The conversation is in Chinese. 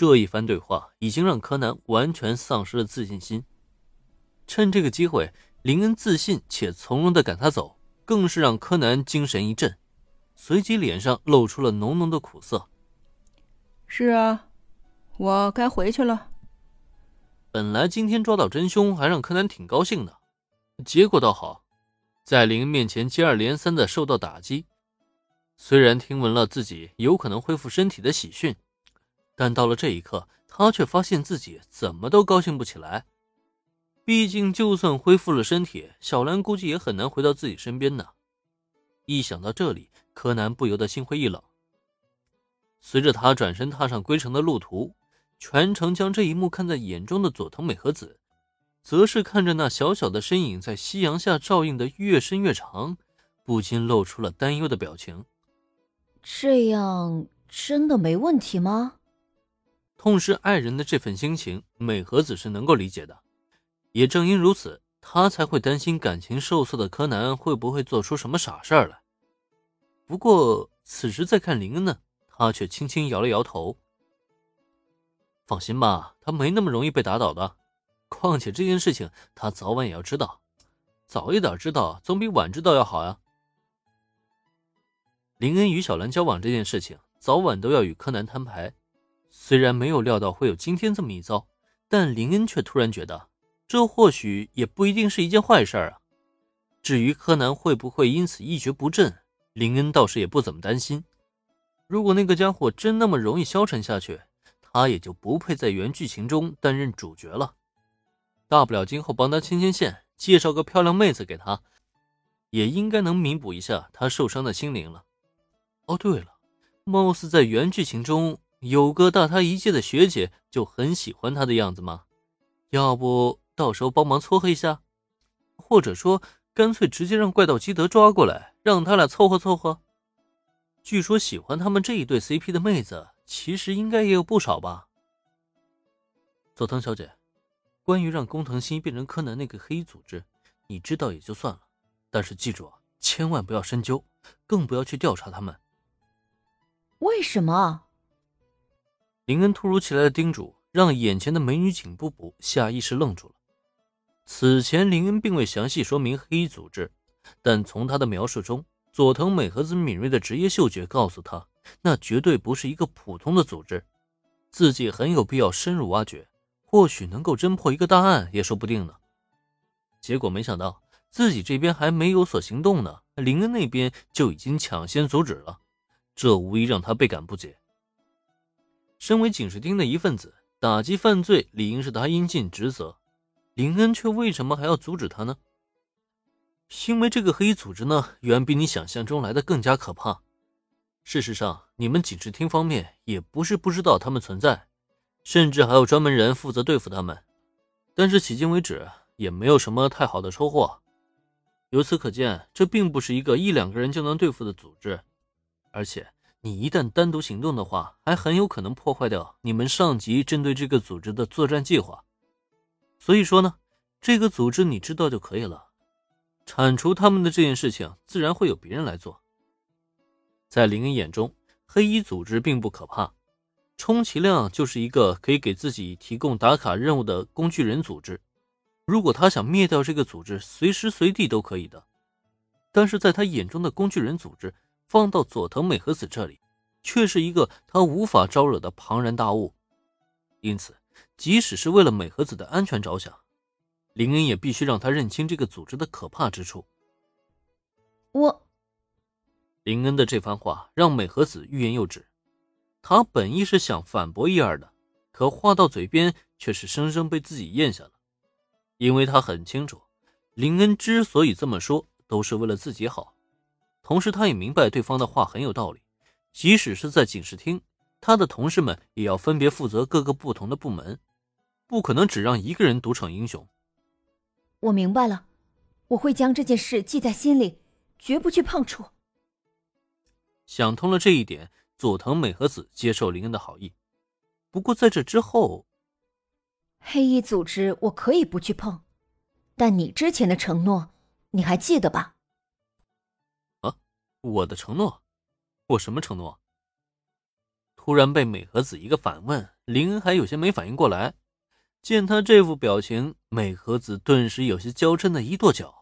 这一番对话已经让柯南完全丧失了自信心。趁这个机会，林恩自信且从容的赶他走，更是让柯南精神一振，随即脸上露出了浓浓的苦涩。是啊，我该回去了。本来今天抓到真凶，还让柯南挺高兴的，结果倒好，在林恩面前接二连三的受到打击。虽然听闻了自己有可能恢复身体的喜讯。但到了这一刻，他却发现自己怎么都高兴不起来。毕竟，就算恢复了身体，小兰估计也很难回到自己身边呢。一想到这里，柯南不由得心灰意冷。随着他转身踏上归程的路途，全程将这一幕看在眼中的佐藤美和子，则是看着那小小的身影在夕阳下照映的越深越长，不禁露出了担忧的表情。这样真的没问题吗？痛失爱人的这份心情，美和子是能够理解的。也正因如此，她才会担心感情受挫的柯南会不会做出什么傻事儿来。不过此时再看林恩呢，他却轻轻摇了摇头。放心吧，他没那么容易被打倒的。况且这件事情他早晚也要知道，早一点知道总比晚知道要好呀。林恩与小兰交往这件事情，早晚都要与柯南摊牌。虽然没有料到会有今天这么一遭，但林恩却突然觉得，这或许也不一定是一件坏事啊。至于柯南会不会因此一蹶不振，林恩倒是也不怎么担心。如果那个家伙真那么容易消沉下去，他也就不配在原剧情中担任主角了。大不了今后帮他牵牵线，介绍个漂亮妹子给他，也应该能弥补一下他受伤的心灵了。哦，对了，貌似在原剧情中。有个大他一届的学姐就很喜欢他的样子吗？要不到时候帮忙撮合一下，或者说干脆直接让怪盗基德抓过来，让他俩凑合凑合。据说喜欢他们这一对 CP 的妹子，其实应该也有不少吧。佐藤小姐，关于让工藤新变成柯南那个黑衣组织，你知道也就算了，但是记住啊，千万不要深究，更不要去调查他们。为什么？林恩突如其来的叮嘱，让眼前的美女警部部下意识愣住了。此前林恩并未详细说明黑衣组织，但从他的描述中，佐藤美和子敏锐的职业嗅觉告诉他，那绝对不是一个普通的组织，自己很有必要深入挖掘，或许能够侦破一个大案也说不定呢。结果没想到，自己这边还没有所行动呢，林恩那边就已经抢先阻止了，这无疑让他倍感不解。身为警视厅的一份子，打击犯罪理应是他应尽职责。林恩却为什么还要阻止他呢？因为这个黑衣组织呢，远比你想象中来的更加可怕。事实上，你们警视厅方面也不是不知道他们存在，甚至还有专门人负责对付他们。但是迄今为止，也没有什么太好的收获。由此可见，这并不是一个一两个人就能对付的组织，而且。你一旦单独行动的话，还很有可能破坏掉你们上级针对这个组织的作战计划。所以说呢，这个组织你知道就可以了。铲除他们的这件事情，自然会有别人来做。在林恩眼中，黑衣组织并不可怕，充其量就是一个可以给自己提供打卡任务的工具人组织。如果他想灭掉这个组织，随时随地都可以的。但是在他眼中的工具人组织。放到佐藤美和子这里，却是一个他无法招惹的庞然大物。因此，即使是为了美和子的安全着想，林恩也必须让他认清这个组织的可怕之处。我，林恩的这番话让美和子欲言又止。他本意是想反驳一二的，可话到嘴边却是生生被自己咽下了。因为他很清楚，林恩之所以这么说，都是为了自己好。同时，他也明白对方的话很有道理。即使是在警视厅，他的同事们也要分别负责各个不同的部门，不可能只让一个人独逞英雄。我明白了，我会将这件事记在心里，绝不去碰触。想通了这一点，佐藤美和子接受林恩的好意。不过在这之后，黑衣组织我可以不去碰，但你之前的承诺，你还记得吧？我的承诺，我什么承诺？突然被美和子一个反问，林恩还有些没反应过来。见他这副表情，美和子顿时有些娇嗔的一跺脚。